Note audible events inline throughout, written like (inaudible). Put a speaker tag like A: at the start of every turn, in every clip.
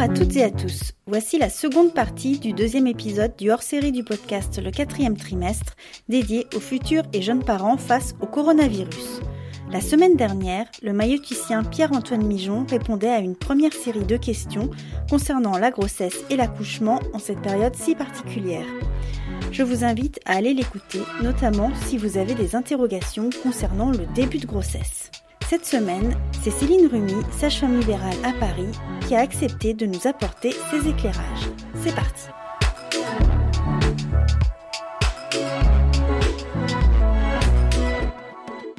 A: à toutes et à tous. Voici la seconde partie du deuxième épisode du hors-série du podcast Le quatrième trimestre, dédié aux futurs et jeunes parents face au coronavirus. La semaine dernière, le maïoticien Pierre-Antoine Mijon répondait à une première série de questions concernant la grossesse et l'accouchement en cette période si particulière. Je vous invite à aller l'écouter, notamment si vous avez des interrogations concernant le début de grossesse. Cette semaine, c'est Céline Rumi, sage-femme libérale à Paris, qui a accepté de nous apporter ses éclairages. C'est parti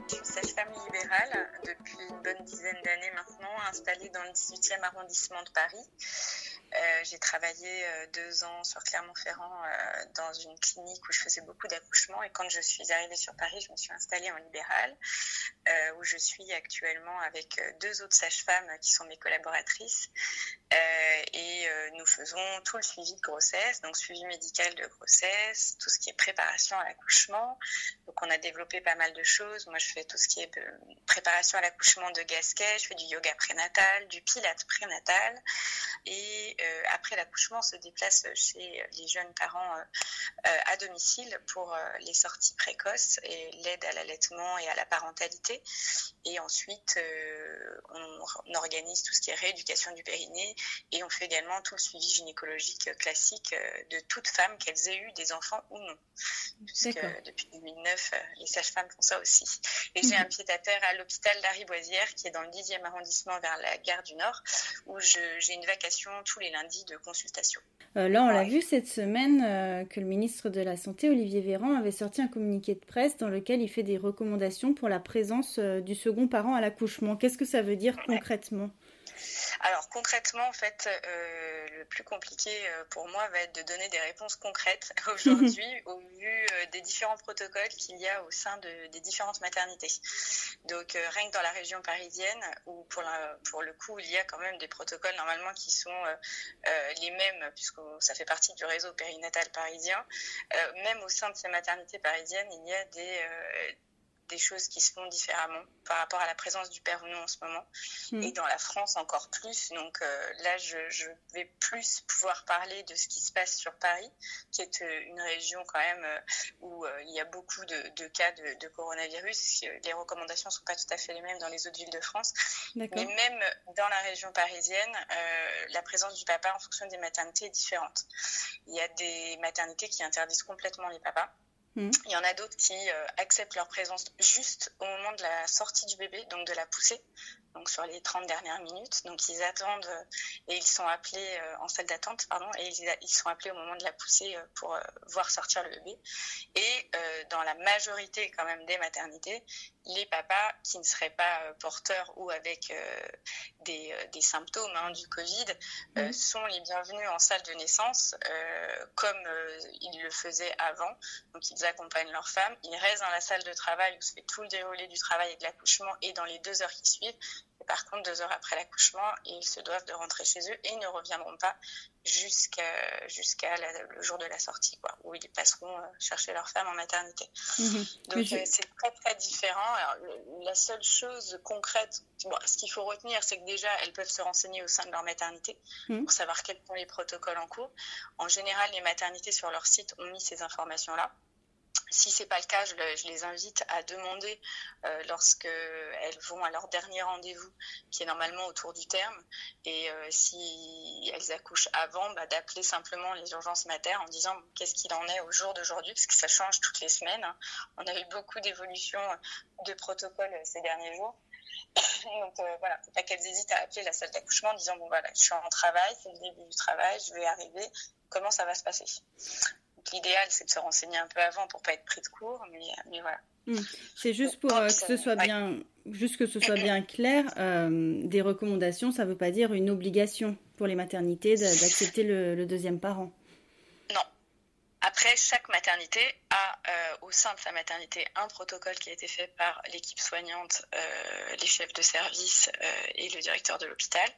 B: Je suis sage-femme libérale depuis une bonne dizaine d'années maintenant, installée dans le 18e arrondissement de Paris. Euh, j'ai travaillé euh, deux ans sur Clermont-Ferrand euh, dans une clinique où je faisais beaucoup d'accouchements et quand je suis arrivée sur Paris, je me suis installée en libéral où je suis actuellement avec deux autres sages-femmes qui sont mes collaboratrices et nous faisons tout le suivi de grossesse, donc suivi médical de grossesse, tout ce qui est préparation à l'accouchement. Donc on a développé pas mal de choses. Moi je fais tout ce qui est préparation à l'accouchement de gasquet, je fais du yoga prénatal, du pilate prénatal et après l'accouchement, on se déplace chez les jeunes parents euh, euh, à domicile pour les sorties précoces et l'aide à l'allaitement et à la parentalité. Et ensuite, on, organise tout ce qui est rééducation du périnée et on fait également tout le suivi gynécologique classique de toute femme, qu'elles aient eu des enfants ou non. Puisque depuis 2009, les sages-femmes font ça aussi. Et j'ai un pied-à-terre à l'hôpital d'Ariboisière qui est dans le 10e arrondissement vers la gare du Nord où j'ai une vacation tous les lundi de consultation.
A: Euh, là, on l'a vu cette semaine euh, que le ministre de la Santé, Olivier Véran, avait sorti un communiqué de presse dans lequel il fait des recommandations pour la présence euh, du second parent à l'accouchement. Qu'est-ce que ça veut dire concrètement?
B: Alors concrètement, en fait, euh, le plus compliqué euh, pour moi va être de donner des réponses concrètes (laughs) aujourd'hui (laughs) au vu euh, des différents protocoles qu'il y a au sein de, des différentes maternités. Donc rien que dans la région parisienne, où pour, pour le coup, il y a quand même des protocoles normalement qui sont les mêmes, puisque ça fait partie du réseau périnatal parisien, même au sein de ces maternités parisiennes, il y a des des choses qui se font différemment par rapport à la présence du père ou non en ce moment. Mm. Et dans la France encore plus. Donc euh, là, je, vais plus pouvoir parler de ce qui se passe sur Paris, qui est euh, une région quand même euh, où il y a beaucoup de, cas de, coronavirus. Les recommandations ne sont pas tout à fait les mêmes dans les autres villes de France. Mais même dans la région parisienne, la présence du papa en fonction des maternités est différente. Il y a des maternités qui interdisent complètement les papas. Hmm. Il y en a d'autres qui euh, acceptent leur présence juste au moment de la sortie du bébé, donc de la poussée, donc sur les 30 dernières minutes. Donc ils attendent euh, et ils sont appelés euh, en salle d'attente, pardon, et ils, sont appelés au moment de la poussée pour voir sortir le bébé. Et dans la majorité quand même des maternités, les papas qui ne seraient pas porteurs ou avec des, des, symptômes hein, du Covid hmm. sont les bienvenus en salle de naissance, comme ils le faisaient avant. Donc ils accompagnent leurs femmes, ils restent dans la salle de travail où se fait tout le déroulé du travail et de l'accouchement et dans les deux heures qui suivent. Et par contre, deux heures après l'accouchement, ils se doivent de rentrer chez eux et ils ne reviendront pas jusqu'à le jour de la sortie, quoi, où ils passeront euh, chercher leur femme en maternité. Mhm. Donc euh, c'est très très différent. la seule chose concrète, ce qu'il faut retenir, c'est que déjà elles peuvent se renseigner au sein de leur maternité mhm. pour savoir quels sont les protocoles en cours. En général, les maternités sur leur site ont mis ces informations-là. Si c'est pas le cas, je, les invite à demander euh, lorsqu'elles vont à leur dernier rendez-vous, qui est normalement autour du terme, et euh, si elles accouchent avant, bah, d'appeler simplement les urgences maternes en disant qu'est-ce qu'il en est au jour d'aujourd'hui, parce que ça change toutes les semaines. Hein. On a eu beaucoup d'évolutions de protocoles ces derniers jours. (coughs) Donc euh, voilà, faut pas qu'elles hésitent à appeler la salle d'accouchement en disant bon voilà, je suis en travail, c'est le début du travail, je vais arriver, comment ça va se passer? L'idéal, c'est de se renseigner un peu avant pour pas être pris de court, mais, mais voilà.
A: Hmm. C'est juste pour euh, que ce soit bien, juste que ce soit bien clair. Euh, des recommandations, ça ne veut pas dire une obligation pour les maternités d'accepter le, deuxième parent.
B: Après, chaque maternité a euh, au sein de sa maternité un protocole qui a été fait par l'équipe soignante, les chefs de service et le directeur de l'hôpital.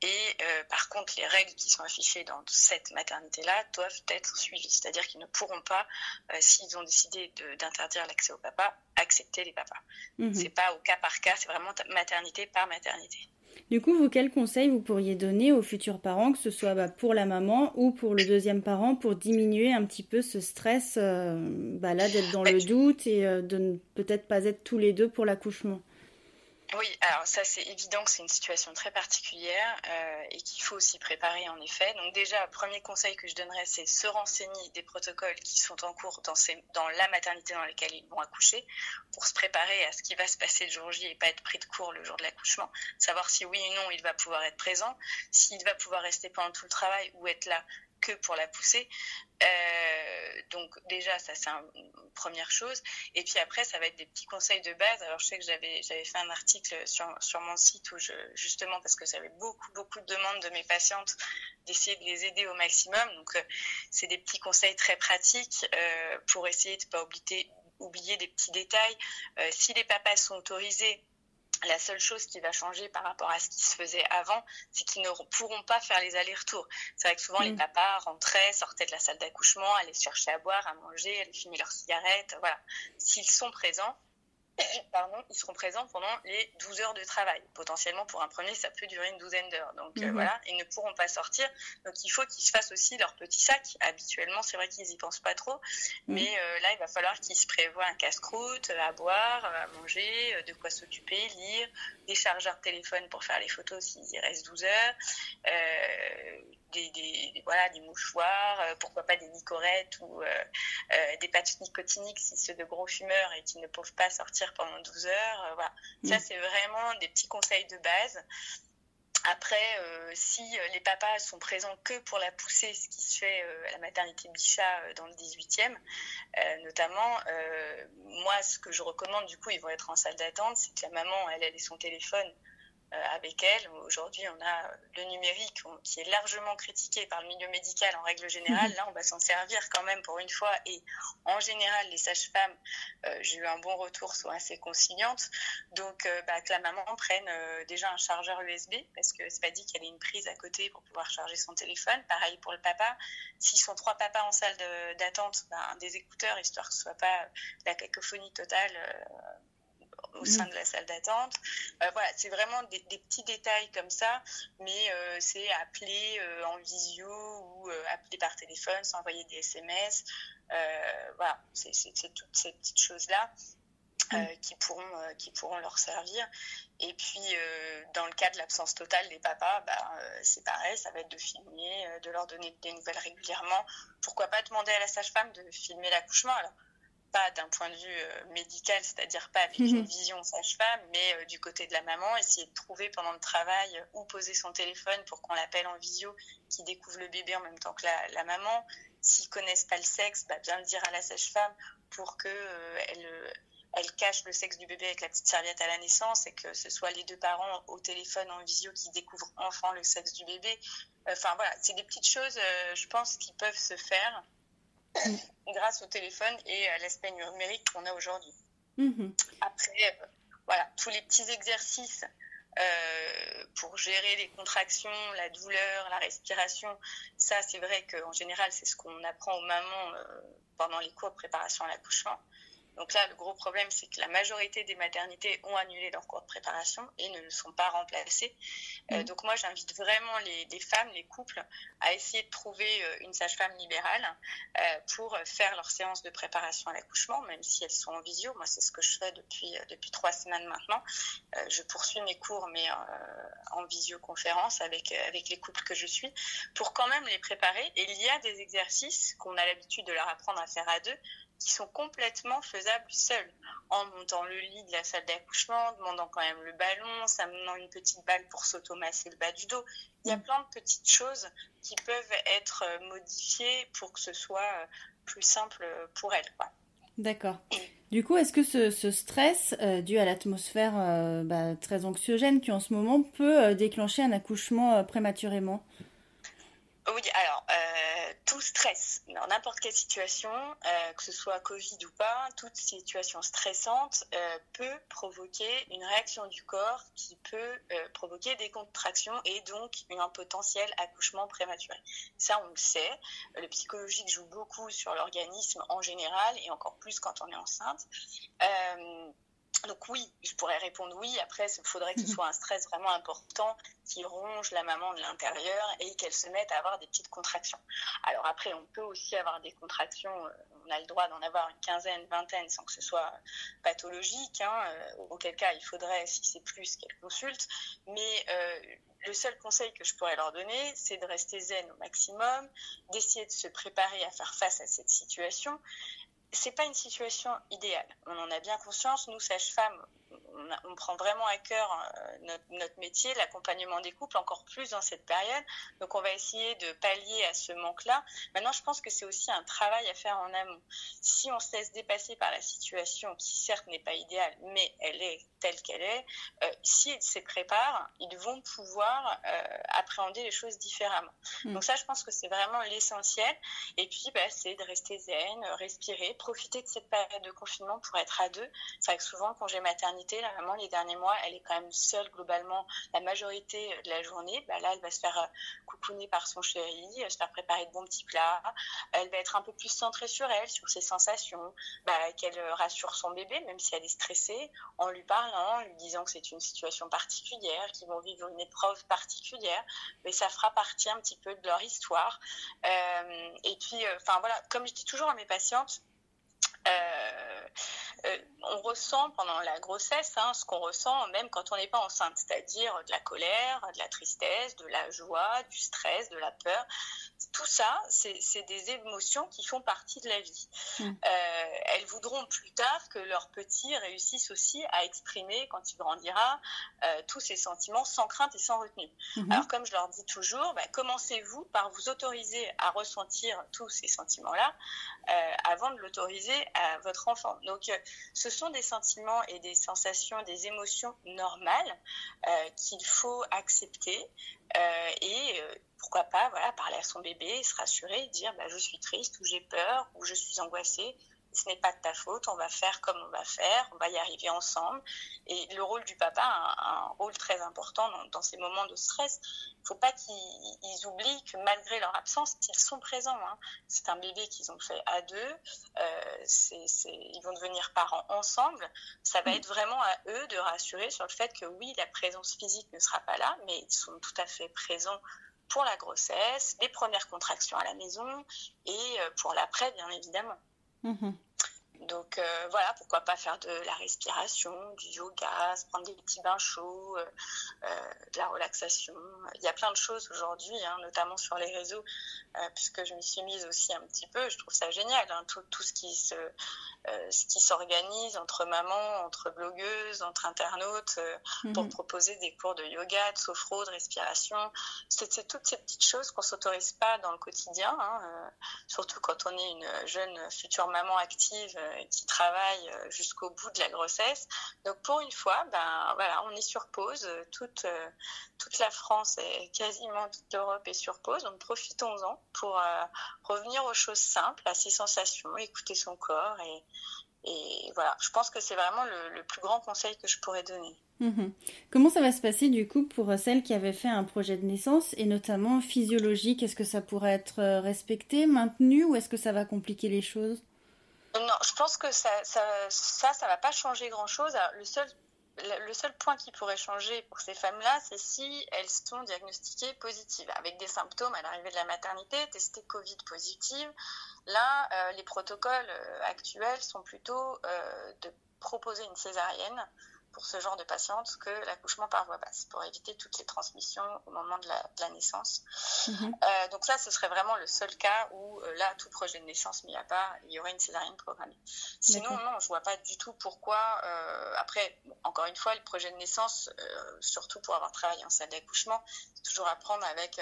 B: Et euh, par contre, les règles qui sont affichées dans cette maternité-là doivent être suivies. C'est-à-dire qu'ils ne pourront pas, euh, s'ils ont décidé d'interdire l'accès au papa, accepter les papas. Ce mhm. C'est pas au cas par cas, c'est vraiment maternité par maternité.
A: Du coup, vous, quel conseil vous pourriez donner aux futurs parents, que ce soit bah, pour la maman ou pour le deuxième parent, pour diminuer un petit peu ce stress, euh, bah, là, d'être dans le doute et euh, de ne peut-être pas être tous les deux pour l'accouchement?
B: Oui, alors ça c'est évident que c'est une situation très particulière euh, et qu'il faut aussi préparer en effet. Donc déjà, premier conseil que je donnerais, c'est se renseigner des protocoles qui sont en cours dans, dans la maternité dans laquelle ils vont accoucher pour se préparer à ce qui va se passer le jour J et pas être pris de court le jour de l'accouchement. Savoir si oui ou non il va pouvoir être présent, s'il va pouvoir rester pendant tout le travail ou être là que pour la pousser. Euh, donc déjà, ça c'est une première chose. Et puis après, ça va être des petits conseils de base. Alors je sais que j'avais fait un article sur, sur mon site où je justement parce que j'avais beaucoup beaucoup de demandes de mes patientes d'essayer de les aider au maximum. Donc euh, c'est des petits conseils très pratiques euh, pour essayer de pas oublier oublier des petits détails. si les papas sont autorisés la seule chose qui va changer par rapport à ce qui se faisait avant, c'est qu'ils ne pourront pas faire les allers-retours. C'est vrai que souvent les mm. papas rentraient, sortaient de la salle d'accouchement, allaient chercher à boire, à manger, allaient fumer leurs cigarettes. Voilà. S'ils sont présents, (laughs) pardon, ils seront présents pendant les 12 heures de travail. Potentiellement, pour un premier, ça peut durer une douzaine d'heures. Donc euh, mhm. voilà, ils ne pourront pas sortir. Donc il faut qu'ils se fassent aussi leur petit sac. Habituellement, c'est vrai qu'ils n'y pensent pas trop. Mhm. Mais euh, là, il va falloir qu'ils se prévoient un casse-croûte, à boire, à manger, euh, de quoi s'occuper, lire, des chargeurs de téléphone pour faire les photos s'il y reste 12 heures, des, voilà, des mouchoirs, euh, pourquoi pas des nicorettes ou euh, euh, des patchs nicotiniques si c'est de gros fumeurs et qui ne peuvent pas sortir pendant 12 heures. voilà. Ça, mm. c'est vraiment des petits conseils de base. Après, si les papas sont présents que pour la pousser, ce qui se fait à la maternité Bichat dans le 18e, notamment, moi, ce que je recommande, du coup, ils vont être en salle d'attente, c'est que la maman, elle, elle ait son téléphone avec elle. Aujourd'hui, on a le numérique qui est largement critiqué par le milieu médical en règle générale. Mhm. Là, on va s'en servir quand même pour une fois. Et en général, les sages-femmes, euh, j'ai eu un bon retour, sont assez conciliantes. Donc, euh, bah, que la maman prenne déjà un chargeur USB, parce que c'est pas dit qu'elle ait une prise à côté pour pouvoir charger son téléphone. Pareil pour le papa. S'ils sont trois papas en salle d'attente, bah, des écouteurs, histoire que ce soit pas la cacophonie totale au sein de la salle d'attente. Euh, voilà, c'est vraiment des, petits détails comme ça, mais euh, c'est appeler euh, en visio ou appeler par téléphone, s'envoyer des SMS. voilà, c'est toutes ces petites choses-là. qui, pourront, qui pourront leur servir. Et puis, dans le cas de l'absence totale des papas, bah, c'est pareil, ça va être de filmer, de leur donner des nouvelles régulièrement. Pourquoi pas demander à la sage-femme de filmer l'accouchement Alors, pas d'un point de vue euh, médical, c'est-à-dire pas avec une mhm. vision sage-femme, mais euh, du côté de la maman, essayer de trouver pendant le travail euh, où poser son téléphone pour qu'on l'appelle en visio, qui découvre le bébé en même temps que la, maman. S'ils connaissent pas le sexe, bah, bien le dire à la sage-femme pour que elle, elle cache le sexe du bébé avec la petite serviette à la naissance et que ce soit les deux parents au téléphone en visio qui découvrent enfin le sexe du bébé. Enfin voilà, c'est des petites choses, je pense, qui peuvent se faire (coughs) grâce au téléphone et à l'aspect numérique qu'on a aujourd'hui. Mhm. Après, euh, voilà, tous les petits exercices euh, pour gérer les contractions, la douleur, la respiration, ça c'est vrai qu'en général c'est ce qu'on apprend aux mamans euh, pendant les cours de préparation à l'accouchement. Donc là, le gros problème, c'est que la majorité des maternités ont annulé leur cours de préparation et ne le sont pas remplacées. Euh, mmh. donc moi, j'invite vraiment les, femmes, les couples, à essayer de trouver euh, une sage-femme libérale euh, pour faire leur séance de préparation à l'accouchement, même si elles sont en visio. Moi, c'est ce que je fais depuis, depuis trois semaines maintenant. je poursuis mes cours, mais en visioconférence avec, avec les couples que je suis, pour quand même les préparer. Et il y a des exercices qu'on a l'habitude de leur apprendre à faire à deux, qui sont complètement faisables seuls, en montant le lit de la salle d'accouchement, demandant quand même le ballon, s'amenant une petite balle pour s'automasser le bas du dos. Il y a mm. plein de petites choses qui peuvent être euh, modifiées pour que ce soit euh, plus simple pour elles.
A: D'accord. Du coup, est-ce que ce, stress euh, dû à l'atmosphère bah, très anxiogène qui en ce moment peut déclencher un accouchement prématurément?
B: Oui, alors, euh, tout stress, dans n'importe quelle situation, euh, que ce soit Covid ou pas, toute situation stressante euh, peut provoquer une réaction du corps qui peut provoquer des contractions et donc un potentiel accouchement prématuré. Ça, on le sait. Le psychologique joue beaucoup sur l'organisme en général et encore plus quand on est enceinte. Donc oui, je pourrais répondre oui. Après, il faudrait que ce soit un stress vraiment important qui ronge la maman de l'intérieur et qu'elle se mette à avoir des petites contractions. Alors après, on peut aussi avoir des contractions. Euh, on a le droit d'en avoir une quinzaine, vingtaine, sans que ce soit pathologique. Hein, euh, auquel cas, il faudrait, si c'est plus, qu'elle consulte. Mais euh, le seul conseil que je pourrais leur donner, c'est de rester zen au maximum, d'essayer de se préparer à faire face à cette situation c'est pas une situation idéale. On en a bien conscience. Nous, sages-femmes, on, prend vraiment à cœur euh, notre, métier, l'accompagnement des couples, encore plus dans cette période. Donc, on va essayer de pallier à ce manque-là. Maintenant, je pense que c'est aussi un travail à faire en amont. Si on se laisse dépasser par la situation, qui certes n'est pas idéale, mais elle est telle qu'elle est, euh, s'ils se préparent, ils vont pouvoir euh, appréhender les choses différemment. Mm. Donc ça, je pense que c'est vraiment l'essentiel. Et puis, bah, c'est de rester zen, respirer, profiter de cette période de confinement pour être à deux. C'est vrai que souvent, j'ai maternité, les derniers mois, elle est quand même seule globalement la majorité de la journée. Bah, là, elle va se faire euh, coucouner par son chéri, se faire préparer de bons petits plats. Elle va être un peu plus centrée sur elle, sur ses sensations, bah, qu'elle rassure son bébé, même si elle est stressée, en lui parle en lui disant que c'est une situation particulière, qu'ils vont vivre une épreuve particulière, mais ça fera partie un petit peu de leur histoire. Euh, et puis, euh, enfin voilà, comme je dis toujours à mes patientes, euh, on ressent pendant la grossesse hein, ce qu'on ressent même quand on n'est pas enceinte, c'est-à-dire de la colère, de la tristesse, de la joie, du stress, de la peur tout ça, c'est des émotions qui font partie de la vie. Mm. Euh, elles voudront plus tard que leur petit réussisse aussi à exprimer, quand il grandira, euh, tous ces sentiments sans crainte et sans retenue. Mm-hmm. Alors, comme je leur dis toujours, bah, commencez-vous par vous autoriser à ressentir tous ces sentiments-là euh, avant de l'autoriser à votre enfant. Donc, ce sont des sentiments et des sensations, des émotions normales qu'il faut accepter et pourquoi pas voilà, parler à son bébé, se rassurer, dire bah, je suis triste ou j'ai peur ou je suis angoissée. Ce n'est pas de ta faute, on va faire comme on va faire, on va y arriver ensemble. Et le rôle du papa a un, rôle très important dans, ces moments de stress. Il ne faut pas qu'ils oublient que malgré leur absence, ils sont présents. Hein. C'est un bébé qu'ils ont fait à deux. Euh, ils vont devenir parents ensemble. Ça va mm. être vraiment à eux de rassurer sur le fait que oui, la présence physique ne sera pas là, mais ils sont tout à fait présents pour la grossesse, les premières contractions à la maison et euh, pour l'après, bien évidemment. Mhm. Donc euh, voilà, pourquoi pas faire de la respiration, du yoga, se prendre des petits bains chauds, euh, de la relaxation. Il y a plein de choses aujourd'hui, hein, notamment sur les réseaux, puisque je m'y suis mise aussi un petit peu. Je trouve ça génial, hein, tout, tout, ce qui se euh, ce qui s'organise entre mamans, entre blogueuses, entre internautes, euh, pour mhm. proposer des cours de yoga, de sophro, de respiration. C'est toutes ces petites choses qu'on s'autorise pas dans le quotidien, hein, euh, surtout quand on est une jeune future maman active qui travaille jusqu'au bout de la grossesse. Donc pour une fois, ben voilà, on est sur pause. Toute toute la France et quasiment toute l'Europe est sur pause. Donc profitons-en pour revenir aux choses simples, à ses sensations, écouter son corps et et voilà, je pense que c'est vraiment le, plus grand conseil que je pourrais donner.
A: Mhm. Comment ça va se passer du coup pour celles qui avaient fait un projet de naissance et notamment physiologique? Est-ce que ça pourrait être euh, respecté, maintenu ou est-ce que ça va compliquer les choses?
B: Non, je pense que ça, ça, ça, ça va pas changer grand-chose. Le seul le seul point qui pourrait changer pour ces femmes-là, c'est si elles sont diagnostiquées positives, avec des symptômes à l'arrivée de la maternité, testées Covid positive. Là, euh, les protocoles euh, actuels sont plutôt euh, de proposer une césarienne pour ce genre de patiente que l'accouchement par voie basse, pour éviter toutes les transmissions au moment de la, naissance. Mhm. Euh, donc ça, ce serait vraiment le seul cas où euh, là, tout projet de naissance mis à part, il y aurait une césarienne programmée. Sinon, non, je vois pas du tout pourquoi. Euh, après, encore une fois, le projet de naissance, surtout pour avoir travaillé en salle d'accouchement, c'est toujours à prendre avec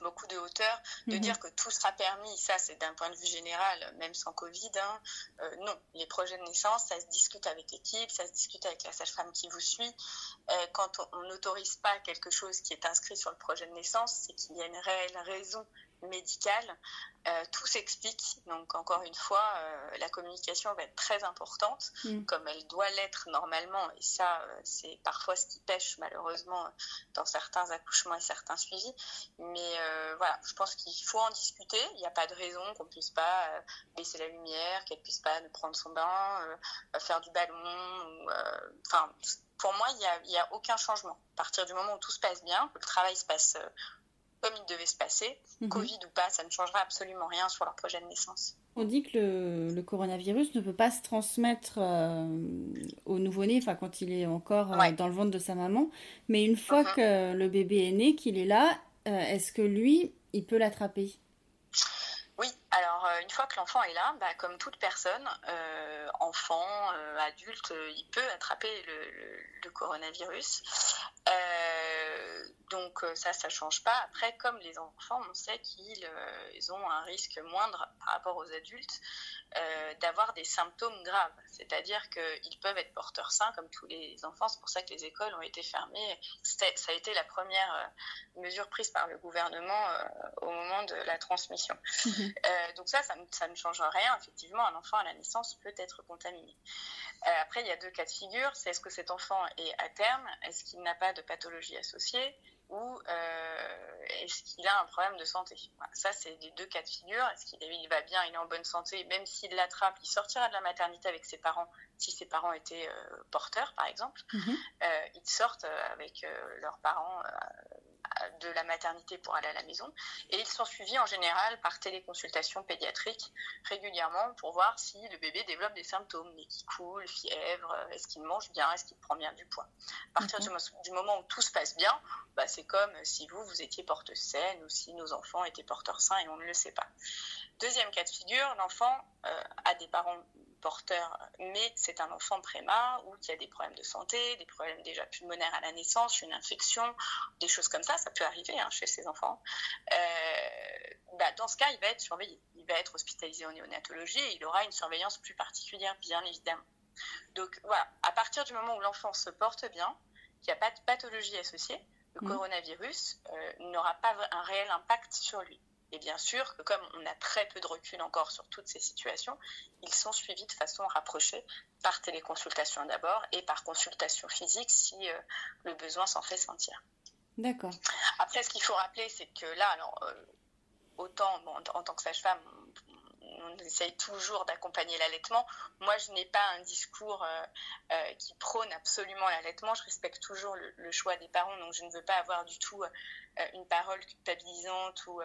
B: beaucoup de hauteur, de mhm. dire que tout sera permis, ça c'est d'un point de vue général, même sans Covid, hein, euh, non. Les projets de naissance, ça se discute avec l'équipe, ça se discute avec la sage-femme qui vous suit. Euh, quand on n'autorise pas quelque chose qui est inscrit sur le projet de naissance, c'est qu'il y a une réelle raison médicale, euh, tout s'explique. Donc, encore une fois, euh, la communication va être très importante, mm. comme elle doit l'être normalement. Et ça, euh, c'est parfois ce qui pêche, malheureusement, dans certains accouchements et certains suivis. Mais voilà, je pense qu'il faut en discuter. Il n'y a pas de raison qu'on ne puisse pas baisser la lumière, qu'elle ne puisse pas prendre son bain, faire du ballon. Enfin, pour moi, il n'y a, a, aucun changement. À partir du moment où tout se passe bien, que le travail se passe comme il devait se passer. Mhm. Covid ou pas, ça ne changera absolument rien sur leur projet de naissance.
A: On dit que le, coronavirus ne peut pas se transmettre euh, au nouveau-né, enfin quand il est encore euh, dans le ventre de sa maman, mais une fois mhm. que le bébé est né, qu'il est là, euh, est-ce que lui, il peut l'attraper?
B: Oui, alors une fois que l'enfant est là, bah, comme toute personne, enfant, adulte, il peut attraper le, coronavirus. Donc euh, ça, ça change pas. Après, comme les enfants, on sait qu'ils euh, ont un risque moindre par rapport aux adultes euh, d'avoir des symptômes graves. C'est-à-dire qu'ils peuvent être porteurs sains comme tous les enfants. C'est pour ça que les écoles ont été fermées. Ça a été la première mesure prise par le gouvernement au moment de la transmission. Mhm. donc ça, ça, ça, ne change rien. Effectivement, un enfant à la naissance peut être contaminé. après, il y a deux cas de figure. C'est est-ce que cet enfant est à terme? Est-ce qu'il n'a pas de pathologie associée? Ou euh, est-ce qu'il a un problème de santé Ça, c'est les deux cas de figure. Est-ce qu'il va bien, il est en bonne santé, même s'il l'attrape, il sortira de la maternité avec ses parents, si ses parents étaient euh, porteurs, par exemple. Mhm. Euh, ils sortent avec leurs parents de la maternité pour aller à la maison. Et ils sont suivis en général par téléconsultation pédiatrique régulièrement pour voir si le bébé développe des symptômes, nez qui coule, fièvre, est-ce qu'il mange bien, est-ce qu'il prend bien du poids? À partir du, moment où tout se passe bien, bah, c'est comme si vous, vous étiez porteuse saine ou si nos enfants étaient porteurs sains et on ne le sait pas. Deuxième cas de figure, l'enfant euh, a des parents porteur, mais c'est un enfant préma ou qui a des problèmes de santé, des problèmes déjà pulmonaires à la naissance, une infection, des choses comme ça, ça peut arriver hein, chez ces enfants. Euh, bah, dans ce cas, il va être surveillé. Il va être hospitalisé en néonatologie et il aura une surveillance plus particulière, bien évidemment. Donc voilà, à partir du moment où l'enfant se porte bien, qu'il n'y a pas de pathologie associée, le mmh. coronavirus euh, n'aura pas un réel impact sur lui. Et bien sûr que comme on a très peu de recul encore sur toutes ces situations, ils sont suivis de façon rapprochée par téléconsultation d'abord et par consultation physique si euh, le besoin s'en fait sentir.
A: D'accord.
B: Après, ce qu'il faut rappeler, c'est que là, alors, euh, autant en tant que sage-femme, on, essaye toujours d'accompagner l'allaitement. Moi, je n'ai pas un discours euh, qui prône absolument l'allaitement. Je respecte toujours le, le, choix des parents, donc je ne veux pas avoir du tout une parole culpabilisante ou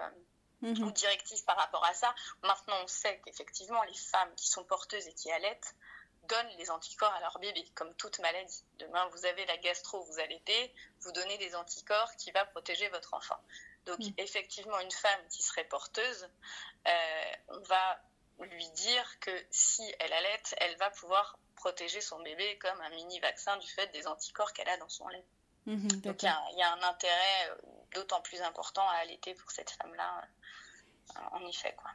B: Mhm. ou directive par rapport à ça. Maintenant, on sait qu'effectivement, les femmes qui sont porteuses et qui allaitent donnent les anticorps à leur bébé, comme toute maladie. Demain, vous avez la gastro, vous allaitez, vous donnez des anticorps qui va protéger votre enfant. Donc, mhm. effectivement, une femme qui serait porteuse, euh, on va lui dire que si elle allaite, elle va pouvoir protéger son bébé comme un mini vaccin du fait des anticorps qu'elle a dans son lait. Mhm, Donc, il y, a un intérêt euh, d'autant plus important à allaiter pour cette femme-là en effet. Quoi.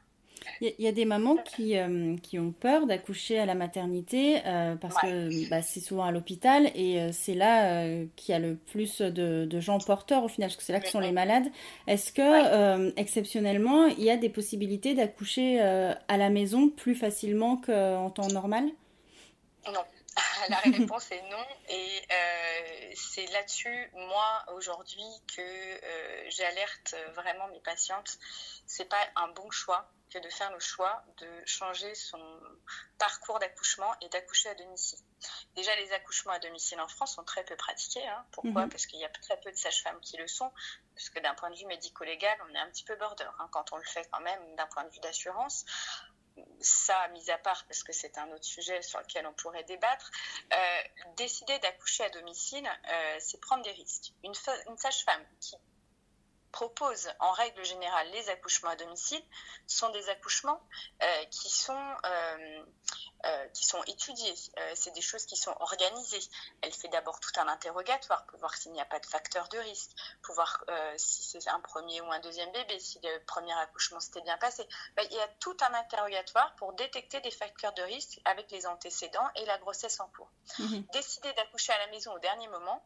A: Il y, a des mamans qui, euh, qui ont peur d'accoucher à la maternité euh, parce que bah, c'est souvent à l'hôpital et euh, c'est là qu'il y a le plus de, de, gens porteurs au final, parce que c'est là que sont les malades. Est-ce que, exceptionnellement, il y a des possibilités d'accoucher à la maison plus facilement qu'en temps normal?
B: Non. (laughs) La réponse est non. Et euh, c'est là-dessus, moi, aujourd'hui, que euh, j'alerte vraiment mes patientes. C'est pas un bon choix que de faire le choix de changer son parcours d'accouchement et d'accoucher à domicile. Déjà, les accouchements à domicile en France sont très peu pratiqués. Hein. Pourquoi? Mhm. Parce qu'il y a très peu de sages-femmes qui le sont. Parce que d'un point de vue médico-légal, on est un petit peu border hein, quand on le fait quand même d'un point de vue d'assurance ça, mis à part, parce que c'est un autre sujet sur lequel on pourrait débattre, euh, décider d'accoucher à domicile, euh, c'est prendre des risques. Une, sage-femme qui propose en règle générale les accouchements à domicile sont des accouchements euh, qui, sont, qui sont étudiés. c'est des choses qui sont organisées. Elle fait d'abord tout un interrogatoire pour voir s'il n'y a pas de facteur de risque, pour voir si c'est un premier ou un deuxième bébé, si le premier accouchement s'était bien passé. Ben, il y a tout un interrogatoire pour détecter des facteurs de risque avec les antécédents et la grossesse en cours. Mhm. Décider d'accoucher à la maison au dernier moment,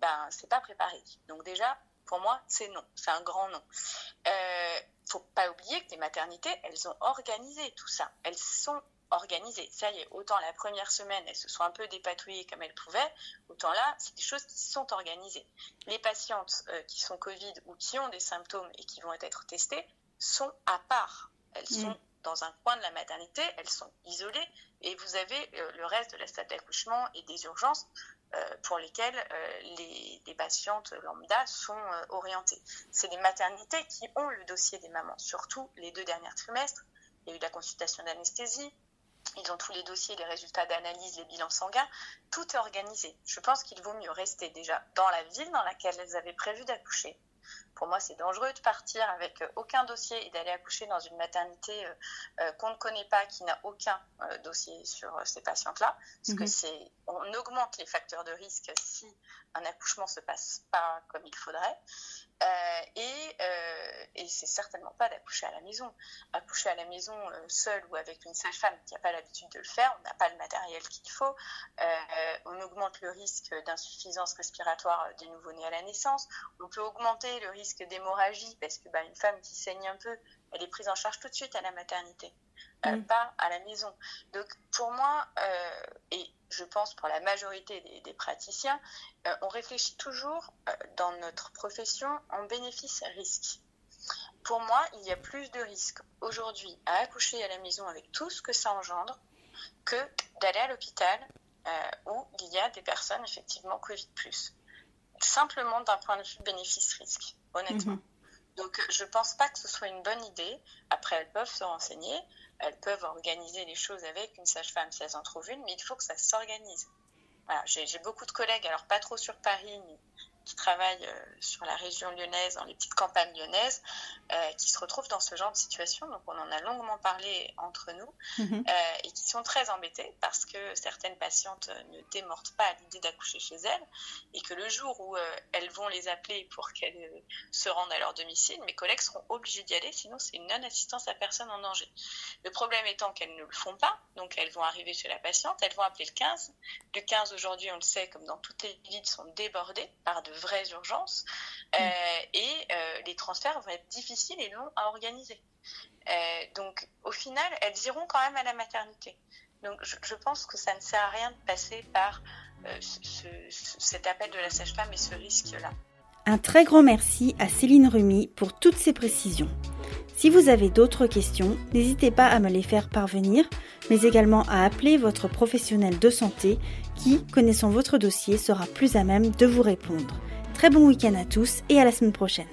B: ben, c'est pas préparé. Donc déjà, pour moi, c'est non, c'est un grand non. Euh, faut pas oublier que les maternités, elles ont organisé tout ça. Elles sont organisées. Ça y est, autant la première semaine, elles se sont un peu dépatouillées comme elles pouvaient, autant là, c'est des choses qui sont organisées. Les patientes euh, qui sont Covid ou qui ont des symptômes et qui vont être testées sont à part. Elles mm. sont dans un coin de la maternité, elles sont isolées et vous avez euh, le reste de la salle d'accouchement et des urgences euh, pour lesquelles euh, les, les, patientes lambda sont orientées. C'est des maternités qui ont le dossier des mamans, surtout les deux derniers trimestres. Il y a eu la consultation d'anesthésie, ils ont tous les dossiers, les résultats d'analyse, les bilans sanguins, tout est organisé. Je pense qu'il vaut mieux rester déjà dans la ville dans laquelle elles avaient prévu d'accoucher, pour moi, c'est dangereux de partir avec euh, aucun dossier et d'aller accoucher dans une maternité euh, euh, qu'on ne connaît pas, qui n'a aucun dossier sur ces patientes-là, parce que mhm. c'est, on augmente les facteurs de risque si un accouchement se passe pas comme il faudrait. Et, et c'est certainement pas d'accoucher à la maison. Accoucher à la maison seul ou avec une sage-femme qui n'a pas l'habitude de le faire, on n'a pas le matériel qu'il faut. on augmente le risque d'insuffisance respiratoire des nouveau-nés à la naissance. On peut augmenter le risque d'hémorragie, parce que bah, une femme qui saigne un peu, elle est prise en charge tout de suite à la maternité, euh, mm. pas à la maison. Donc pour moi, euh, et je pense pour la majorité des, praticiens, euh, on réfléchit toujours dans notre profession en bénéfice-risque. Pour moi, il y a plus de risques aujourd'hui à accoucher à la maison avec tout ce que ça engendre que d'aller à l'hôpital où il y a des personnes effectivement Covid simplement d'un point de vue bénéfice-risque, honnêtement. Mhm. Donc, je ne pense pas que ce soit une bonne idée. Après, elles peuvent se renseigner, elles peuvent organiser les choses avec une sage-femme si elles en trouvent une, mais il faut que ça s'organise. Voilà, j'ai beaucoup de collègues, alors pas trop sur Paris, qui travaillent euh, sur la région lyonnaise, dans les petites campagnes lyonnaises, euh, qui se retrouvent dans ce genre de situation. Donc on en a longuement parlé entre nous mhm. euh, et qui sont très embêtés parce que certaines patientes ne démordent pas à l'idée d'accoucher chez elles et que le jour où elles vont les appeler pour qu'elles se rendent à leur domicile, mes collègues seront obligés d'y aller, sinon c'est une non-assistance à personne en danger. Le problème étant qu'elles ne le font pas, donc elles vont arriver chez la patiente, elles vont appeler le 15. Le 15 aujourd'hui, on le sait, comme dans toutes les villes, sont débordés par de vraies urgences euh, mm. et euh, les transferts vont être difficiles et longs à organiser. Euh, donc au final, elles iront quand même à la maternité. Donc je, pense que ça ne sert à rien de passer par cet appel de la sage-femme et ce risque-là.
A: Un très grand merci à Céline Rumi pour toutes ces précisions. Si vous avez d'autres questions, n'hésitez pas à me les faire parvenir, mais également à appeler votre professionnel de santé qui, connaissant votre dossier, sera plus à même de vous répondre. Très bon week-end à tous et à la semaine prochaine.